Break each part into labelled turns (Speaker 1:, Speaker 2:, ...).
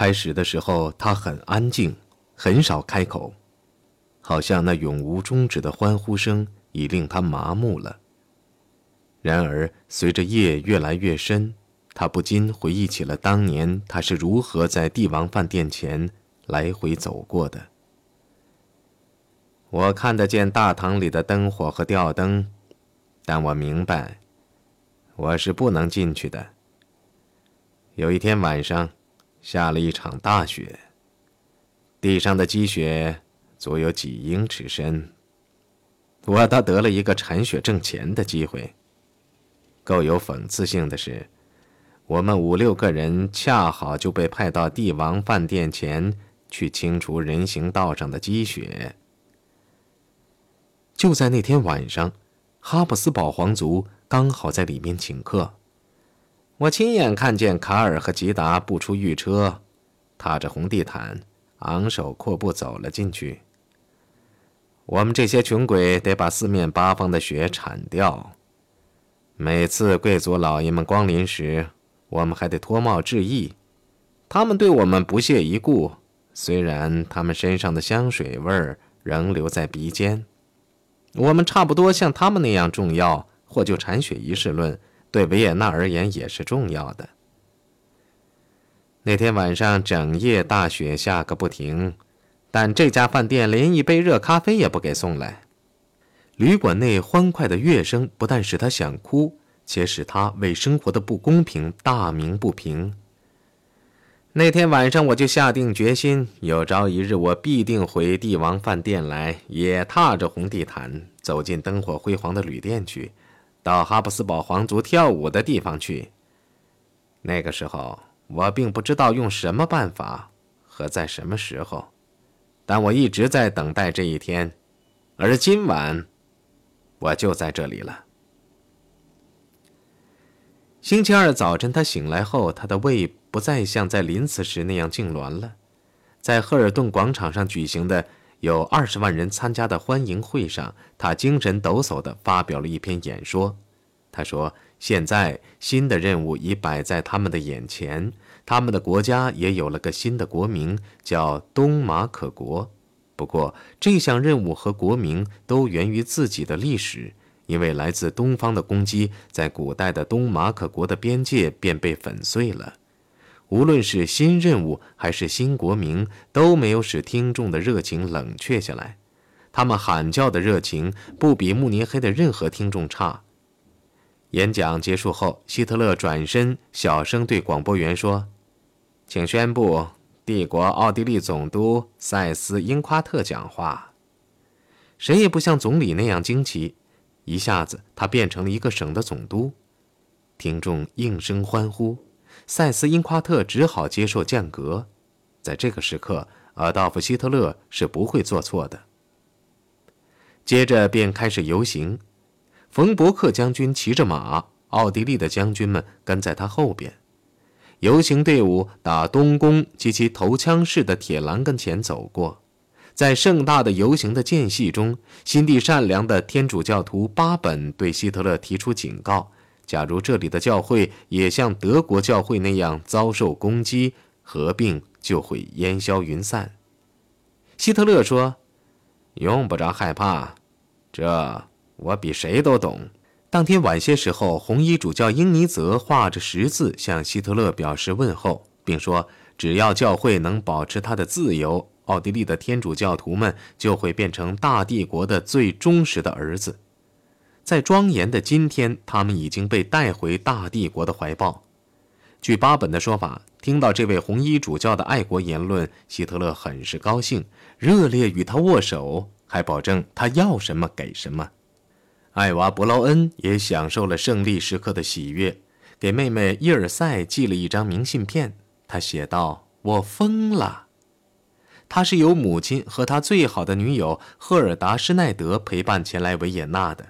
Speaker 1: 开始的时候，他很安静，很少开口，好像那永无终止的欢呼声已令他麻木了。然而，随着夜越来越深，他不禁回忆起了当年他是如何在帝王饭店前来回走过的。我看得见大堂里的灯火和吊灯，但我明白，我是不能进去的。有一天晚上，下了一场大雪，地上的积雪足有几英尺深。我倒得了一个铲雪挣钱的机会。够有讽刺性的是，我们五六个人恰好就被派到帝王饭店前去清除人行道上的积雪。就在那天晚上，哈布斯堡皇族刚好在里面请客。我亲眼看见卡尔和吉达步出御车，踏着红地毯，昂首阔步走了进去。我们这些穷鬼得把四面八方的雪铲掉。每次贵族老爷们光临时，我们还得脱帽致意。他们对我们不屑一顾，虽然他们身上的香水味仍留在鼻尖。我们差不多像他们那样重要，或就铲雪仪式论。对维也纳而言也是重要的。那天晚上整夜大雪下个不停，但这家饭店连一杯热咖啡也不给送来。旅馆内欢快的乐声不但使他想哭，且使他为生活的不公平大鸣不平。那天晚上我就下定决心，有朝一日我必定回帝王饭店来，也踏着红地毯走进灯火辉煌的旅店去。到哈布斯堡皇族跳舞的地方去。那个时候，我并不知道用什么办法和在什么时候，但我一直在等待这一天，而今晚，我就在这里了。星期二早晨，他醒来后，他的胃不再像在临死时那样痉挛了。在赫尔顿广场上举行的。有二十万人参加的欢迎会上，他精神抖擞地发表了一篇演说。他说：“现在新的任务已摆在他们的眼前，他们的国家也有了个新的国名，叫东马可国。不过，这项任务和国名都源于自己的历史，因为来自东方的攻击，在古代的东马可国的边界便被粉碎了。”无论是新任务还是新国名，都没有使听众的热情冷却下来。他们喊叫的热情不比慕尼黑的任何听众差。演讲结束后，希特勒转身小声对广播员说：“请宣布帝国奥地利总督塞斯英夸特讲话。”谁也不像总理那样惊奇，一下子他变成了一个省的总督。听众应声欢呼。塞斯因夸特只好接受降格。在这个时刻，阿道夫·希特勒是不会做错的。接着便开始游行，冯伯克将军骑着马，奥地利的将军们跟在他后边。游行队伍打东宫及其头枪式的铁栏跟前走过，在盛大的游行的间隙中，心地善良的天主教徒巴本对希特勒提出警告。假如这里的教会也像德国教会那样遭受攻击，合并就会烟消云散。希特勒说：“用不着害怕，这我比谁都懂。”当天晚些时候，红衣主教英尼泽画着十字向希特勒表示问候，并说：“只要教会能保持它的自由，奥地利的天主教徒们就会变成大帝国的最忠实的儿子。”在庄严的今天，他们已经被带回大帝国的怀抱。据巴本的说法，听到这位红衣主教的爱国言论，希特勒很是高兴，热烈与他握手，还保证他要什么给什么。艾娃·伯劳恩也享受了胜利时刻的喜悦，给妹妹伊尔塞寄了一张明信片。他写道：“我疯了。”他是由母亲和他最好的女友赫尔达·施奈德陪伴前来维也纳的。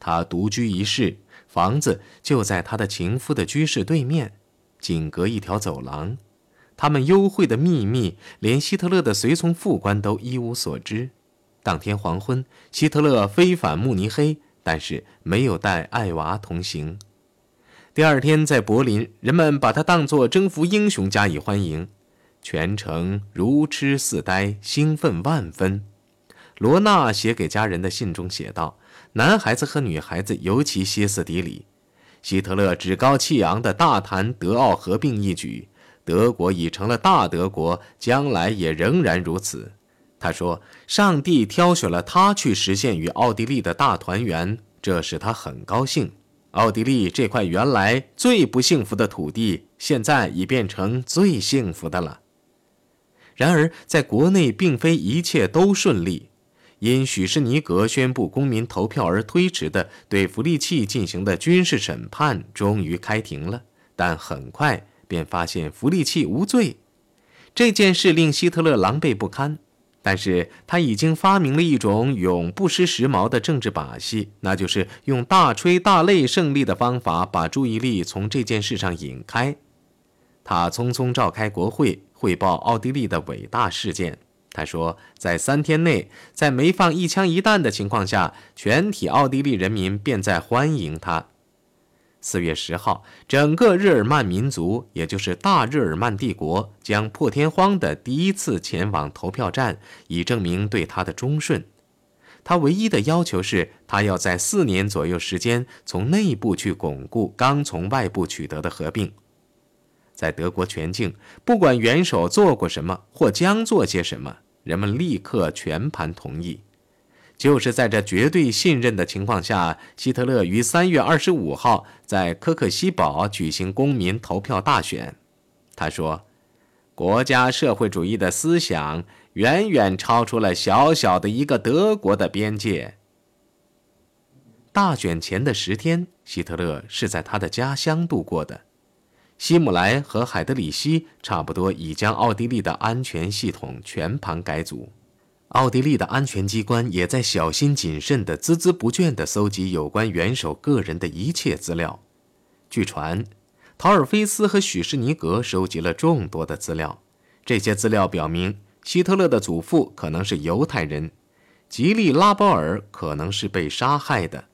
Speaker 1: 他独居一室，房子就在他的情夫的居室对面，仅隔一条走廊。他们幽会的秘密，连希特勒的随从副官都一无所知。当天黄昏，希特勒飞返慕尼黑，但是没有带艾娃同行。第二天在柏林，人们把他当作征服英雄加以欢迎。全程如痴似呆，兴奋万分。罗娜写给家人的信中写道：“男孩子和女孩子尤其歇斯底里。”希特勒趾高气扬地大谈德奥合并一举，德国已成了大德国，将来也仍然如此。他说：“上帝挑选了他去实现与奥地利的大团圆，这使他很高兴。奥地利这块原来最不幸福的土地，现在已变成最幸福的了。”然而，在国内并非一切都顺利。因许士尼格宣布公民投票而推迟的对弗利契进行的军事审判终于开庭了，但很快便发现弗利契无罪。这件事令希特勒狼狈不堪，但是他已经发明了一种永不失时髦的政治把戏，那就是用大吹大擂胜利的方法把注意力从这件事上引开。他匆匆召开国会，汇报奥地利的伟大事件。他说，在三天内，在没放一枪一弹的情况下，全体奥地利人民便在欢迎他。四月十号，整个日耳曼民族，也就是大日耳曼帝国，将破天荒的第一次前往投票站，以证明对他的忠顺。他唯一的要求是，他要在四年左右时间，从内部去巩固刚从外部取得的合并。在德国全境，不管元首做过什么或将做些什么，人们立刻全盘同意。就是在这绝对信任的情况下，希特勒于三月二十五号在科克西堡举行公民投票大选。他说：“国家社会主义的思想远远超出了小小的一个德国的边界。”大选前的十天，希特勒是在他的家乡度过的。希姆莱和海德里希差不多已将奥地利的安全系统全盘改组，奥地利的安全机关也在小心谨慎地、孜孜不倦地搜集有关元首个人的一切资料。据传，陶尔菲斯和许士尼格收集了众多的资料，这些资料表明，希特勒的祖父可能是犹太人，吉利拉波尔可能是被杀害的。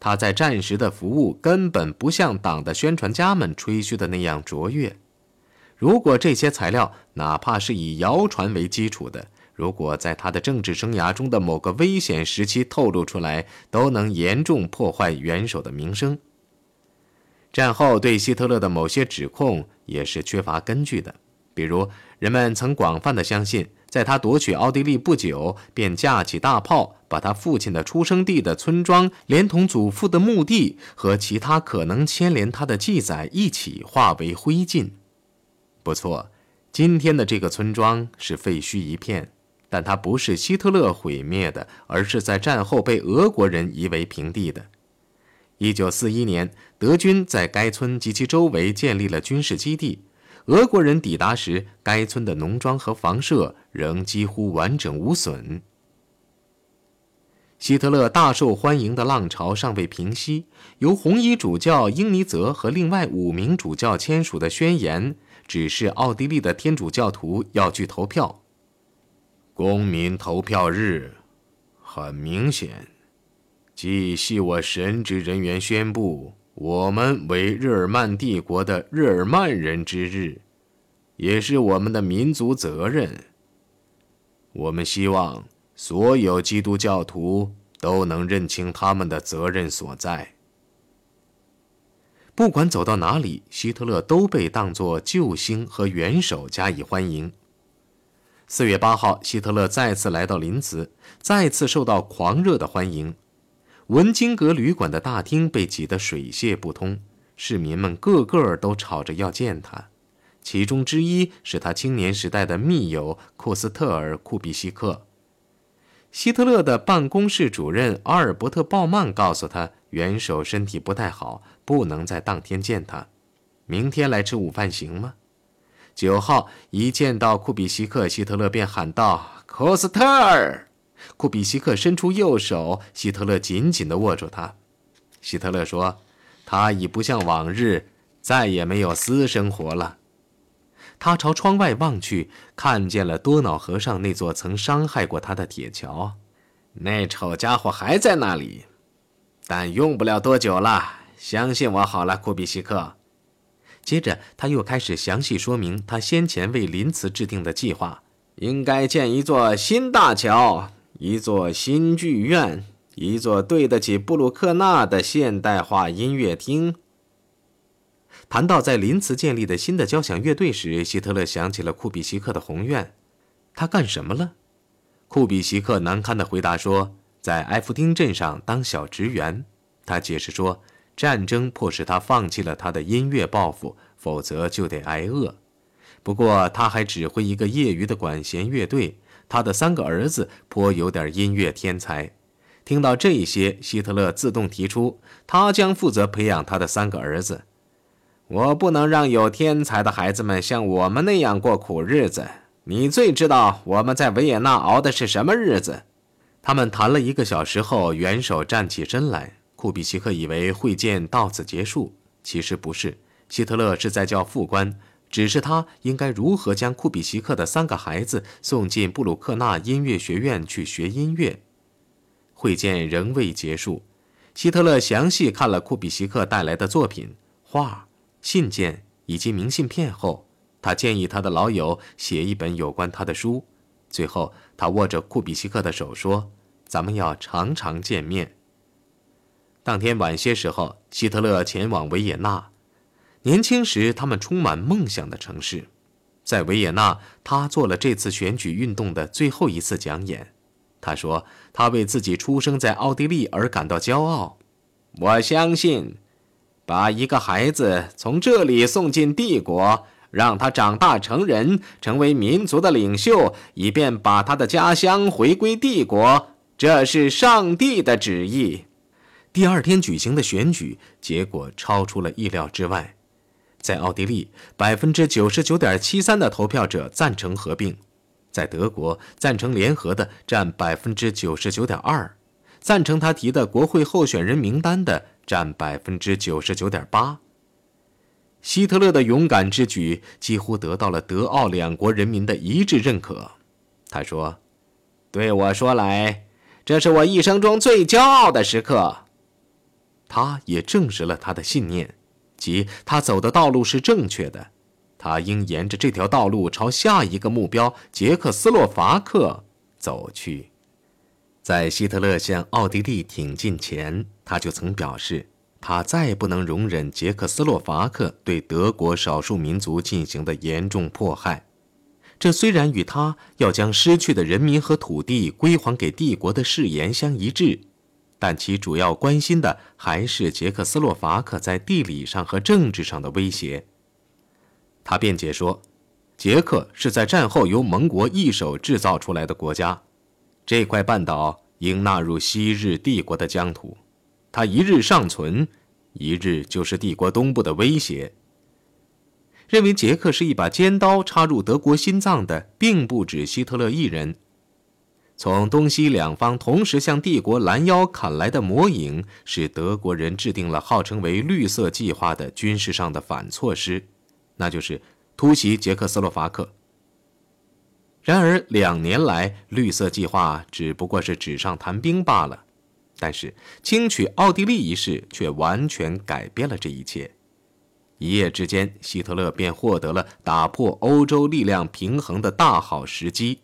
Speaker 1: 他在战时的服务根本不像党的宣传家们吹嘘的那样卓越。如果这些材料哪怕是以谣传为基础的，如果在他的政治生涯中的某个危险时期透露出来，都能严重破坏元首的名声。战后对希特勒的某些指控也是缺乏根据的，比如人们曾广泛的相信。在他夺取奥地利不久，便架起大炮，把他父亲的出生地的村庄，连同祖父的墓地和其他可能牵连他的记载一起化为灰烬。不错，今天的这个村庄是废墟一片，但它不是希特勒毁灭的，而是在战后被俄国人夷为平地的。一九四一年，德军在该村及其周围建立了军事基地。俄国人抵达时，该村的农庄和房舍仍几乎完整无损。希特勒大受欢迎的浪潮尚未平息，由红衣主教英尼泽和另外五名主教签署的宣言，指示奥地利的天主教徒要去投票。公民投票日，很明显，即系我神职人员宣布。我们为日耳曼帝国的日耳曼人之日，也是我们的民族责任。我们希望所有基督教徒都能认清他们的责任所在。不管走到哪里，希特勒都被当作救星和元首加以欢迎。四月八号，希特勒再次来到林茨，再次受到狂热的欢迎。文津阁旅馆的大厅被挤得水泄不通，市民们个个都吵着要见他。其中之一是他青年时代的密友库斯特尔·库比西克。希特勒的办公室主任阿尔伯特·鲍曼告诉他，元首身体不太好，不能在当天见他。明天来吃午饭行吗？九号一见到库比西克，希特勒便喊道：“库斯特尔！”库比西克伸出右手，希特勒紧紧地握住他。希特勒说：“他已不像往日，再也没有私生活了。”他朝窗外望去，看见了多瑙河上那座曾伤害过他的铁桥。那丑家伙还在那里，但用不了多久了。相信我好了，库比西克。接着，他又开始详细说明他先前为林茨制定的计划：应该建一座新大桥，一座新剧院，一座对得起布鲁克纳的现代化音乐厅。谈到在林茨建立的新的交响乐队时，希特勒想起了库比西克的宏愿。他干什么了？库比西克难堪地回答说：“在埃夫丁镇上当小职员。”他解释说。战争迫使他放弃了他的音乐抱负，否则就得挨饿。不过，他还指挥一个业余的管弦乐队。他的三个儿子颇有点音乐天才。听到这些，希特勒自动提出，他将负责培养他的三个儿子。我不能让有天才的孩子们像我们那样过苦日子。你最知道我们在维也纳熬的是什么日子。他们谈了一个小时后，元首站起身来。库比奇克以为会见到此结束，其实不是。希特勒是在叫副官，指示他应该如何将库比奇克的三个孩子送进布鲁克纳音乐学院去学音乐。会见仍未结束，希特勒详细看了库比奇克带来的作品、画、信件以及明信片后，他建议他的老友写一本有关他的书。最后，他握着库比奇克的手说：“咱们要常常见面。”当天晚些时候，希特勒前往维也纳。年轻时，他们充满梦想的城市。在维也纳，他做了这次选举运动的最后一次讲演。他说：“他为自己出生在奥地利而感到骄傲。我相信，把一个孩子从这里送进帝国，让他长大成人，成为民族的领袖，以便把他的家乡回归帝国，这是上帝的旨意。”第二天举行的选举结果超出了意料之外，在奥地利，百分之九十九点七三的投票者赞成合并；在德国，赞成联合的占百分之九十九点二，赞成他提的国会候选人名单的占百分之九十九点八。希特勒的勇敢之举几乎得到了德奥两国人民的一致认可。他说：“对我说来，这是我一生中最骄傲的时刻。”他也证实了他的信念，即他走的道路是正确的，他应沿着这条道路朝下一个目标——捷克斯洛伐克走去。在希特勒向奥地利挺进前，他就曾表示，他再不能容忍捷克斯洛伐克对德国少数民族进行的严重迫害。这虽然与他要将失去的人民和土地归还给帝国的誓言相一致。但其主要关心的还是捷克斯洛伐克在地理上和政治上的威胁。他辩解说，捷克是在战后由盟国一手制造出来的国家，这块半岛应纳入昔日帝国的疆土。它一日尚存，一日就是帝国东部的威胁。认为捷克是一把尖刀插入德国心脏的，并不止希特勒一人。从东西两方同时向帝国拦腰砍来的魔影，使德国人制定了号称为“绿色计划”的军事上的反措施，那就是突袭捷克斯洛伐克。然而，两年来，绿色计划只不过是纸上谈兵罢了。但是，轻取奥地利一事却完全改变了这一切。一夜之间，希特勒便获得了打破欧洲力量平衡的大好时机。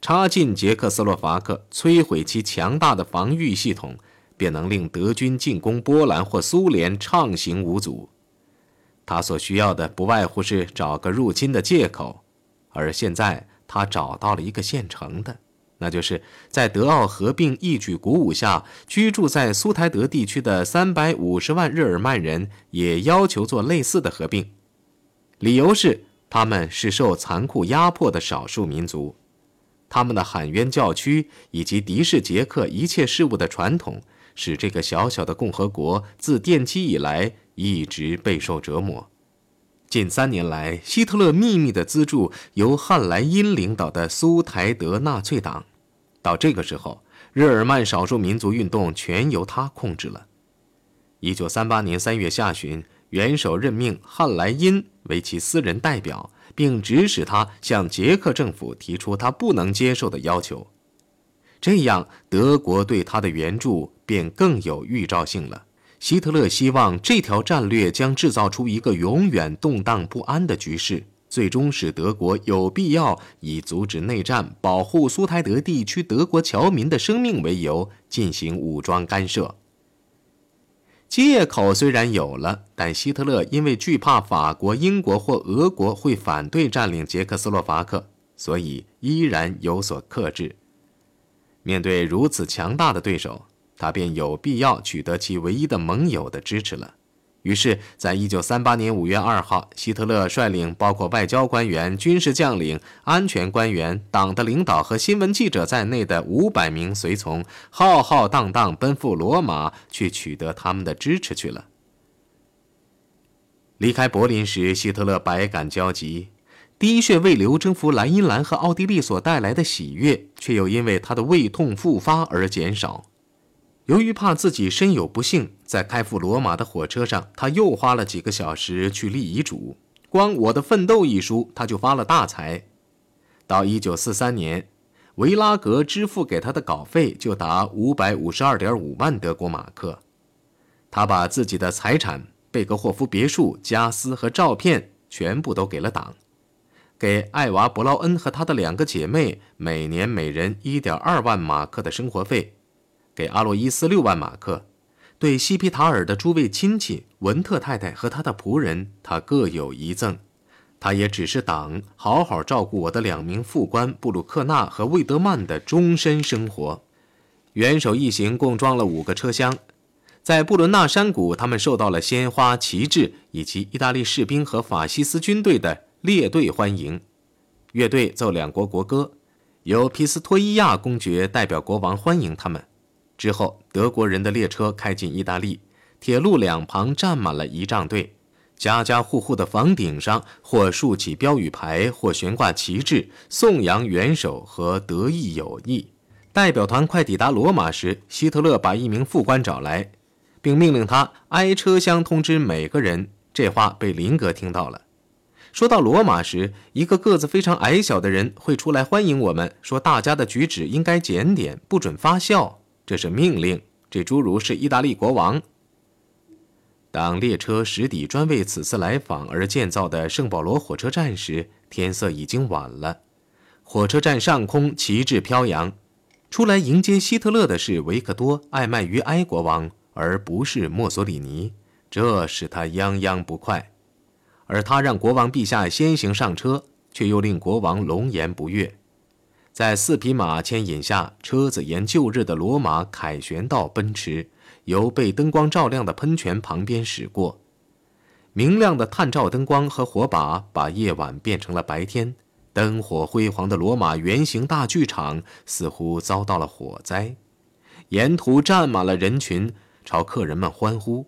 Speaker 1: 插进捷克斯洛伐克，摧毁其强大的防御系统，便能令德军进攻波兰或苏联畅行无阻。他所需要的不外乎是找个入侵的借口，而现在他找到了一个现成的，那就是在德奥合并一举鼓舞下，居住在苏台德地区的三百五十万日耳曼人也要求做类似的合并，理由是他们是受残酷压迫的少数民族。他们的喊冤叫屈以及敌视捷克一切事物的传统，使这个小小的共和国自奠基以来一直备受折磨。近三年来，希特勒秘密地资助由汉莱因领导的苏台德纳粹党。到这个时候，日耳曼少数民族运动全由他控制了。一九三八年三月下旬，元首任命汉莱因为其私人代表。并指使他向捷克政府提出他不能接受的要求，这样德国对他的援助便更有预兆性了。希特勒希望这条战略将制造出一个永远动荡不安的局势，最终使德国有必要以阻止内战、保护苏台德地区德国侨民的生命为由进行武装干涉。借口虽然有了，但希特勒因为惧怕法国、英国或俄国会反对占领捷克斯洛伐克，所以依然有所克制。面对如此强大的对手。他便有必要取得其唯一的盟友的支持了。于是，在一九三八年五月二号，希特勒率领包括外交官员、军事将领、安全官员、党的领导和新闻记者在内的五百名随从，浩浩荡荡奔赴罗马，去取得他们的支持去了。离开柏林时，希特勒百感交集，滴血未流征服莱茵兰和奥地利所带来的喜悦，却又因为他的胃痛复发而减少。由于怕自己身有不幸，在开赴罗马的火车上，他又花了几个小时去立遗嘱。光《我的奋斗》一书，他就发了大财。到一九四三年，维拉格支付给他的稿费就达五百五十二点五万德国马克。他把自己的财产、贝格霍夫别墅、家私和照片全部都给了党，给艾娃·伯劳恩和他的两个姐妹每年每人一点二万马克的生活费。给阿洛伊斯六万马克，对西皮塔尔的诸位亲戚文特太太和他的仆人，他各有一赠。他也只是党好好照顾我的两名副官布鲁克纳和魏德曼的终身生活。元首一行共装了五个车厢，在布伦纳山谷，他们受到了鲜花、旗帜以及意大利士兵和法西斯军队的列队欢迎。乐队奏两国国歌，由皮斯托伊亚公爵代表国王欢迎他们。之后，德国人的列车开进意大利，铁路两旁站满了仪仗队，家家户户的房顶上或竖起标语牌，或悬挂旗帜，颂扬元首和德意友谊。代表团快抵达罗马时，希特勒把一名副官找来，并命令他挨车厢通知每个人。这话被林格听到了。说到罗马时，一个个子非常矮小的人会出来欢迎我们，说大家的举止应该检点，不准发笑。这是命令。这侏儒是意大利国王。当列车驶抵专为此次来访而建造的圣保罗火车站时，天色已经晚了。火车站上空旗帜飘扬，出来迎接希特勒的是维克多·艾迈于埃国王，而不是墨索里尼，这使他泱泱不快。而他让国王陛下先行上车，却又令国王龙颜不悦。在四匹马牵引下，车子沿旧日的罗马凯旋道奔驰，由被灯光照亮的喷泉旁边驶过。明亮的探照灯光和火把把夜晚变成了白天，灯火辉煌的罗马圆形大剧场似乎遭到了火灾。沿途站满了人群，朝客人们欢呼。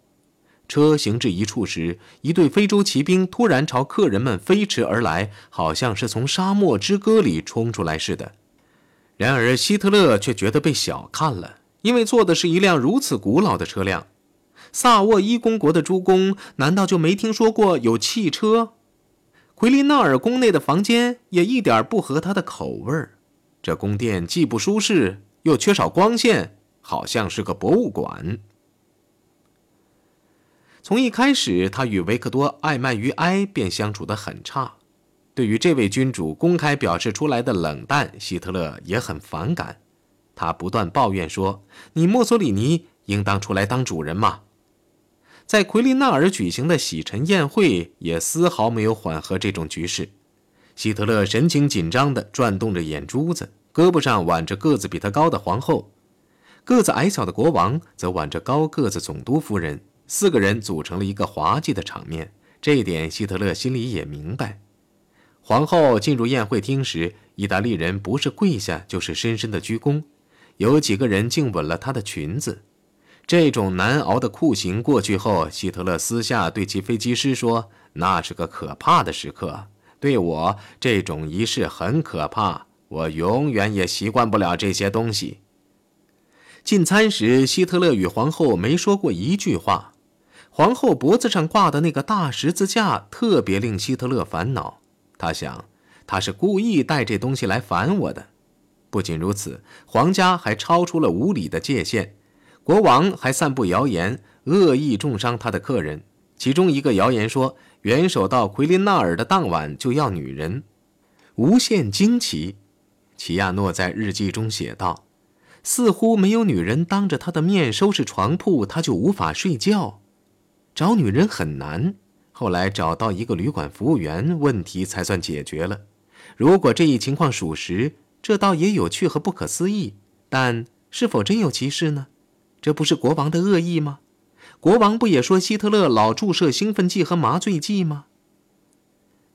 Speaker 1: 车行至一处时，一队非洲骑兵突然朝客人们飞驰而来，好像是从沙漠之歌里冲出来似的。然而，希特勒却觉得被小看了，因为坐的是一辆如此古老的车辆。萨沃伊公国的诸公难道就没听说过有汽车？奎林纳尔宫内的房间也一点不合他的口味儿。这宫殿既不舒适，又缺少光线，好像是个博物馆。从一开始，他与维克多·艾曼于埃便相处得很差。对于这位君主公开表示出来的冷淡，希特勒也很反感。他不断抱怨说：“你墨索里尼应当出来当主人嘛！”在奎利纳尔举行的洗尘宴会也丝毫没有缓和这种局势。希特勒神情紧张地转动着眼珠子，胳膊上挽着个子比他高的皇后，个子矮小的国王则挽着高个子总督夫人。四个人组成了一个滑稽的场面，这一点希特勒心里也明白。皇后进入宴会厅时，意大利人不是跪下就是深深的鞠躬，有几个人竟吻了她的裙子。这种难熬的酷刑过去后，希特勒私下对其飞机师说：“那是个可怕的时刻，对我这种仪式很可怕，我永远也习惯不了这些东西。”进餐时，希特勒与皇后没说过一句话。皇后脖子上挂的那个大十字架特别令希特勒烦恼。他想，他是故意带这东西来烦我的。不仅如此，皇家还超出了无礼的界限。国王还散布谣言，恶意重伤他的客人。其中一个谣言说，元首到奎林纳尔的当晚就要女人，无限惊奇。齐亚诺在日记中写道：“似乎没有女人当着他的面收拾床铺，他就无法睡觉。找女人很难。后来找到一个旅馆服务员，问题才算解决了。如果这一情况属实，这倒也有趣和不可思议。但是否真有其事呢？这不是国王的恶意吗？”国王不也说希特勒老注射兴奋剂和麻醉剂吗？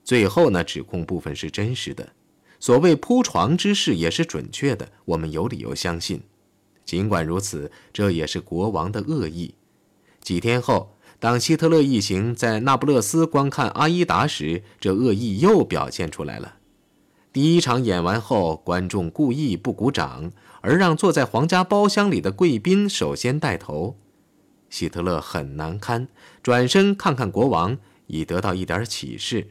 Speaker 1: 最后呢，指控部分是真实的，所谓铺床之事也是准确的，我们有理由相信。尽管如此，这也是国王的恶意。几天后，当希特勒一行在那不勒斯观看《阿依达》时，这恶意又表现出来了。第一场演完后，观众故意不鼓掌，而让坐在皇家包厢里的贵宾首先带头。希特勒很难堪，转身看看国王，以得到一点启示。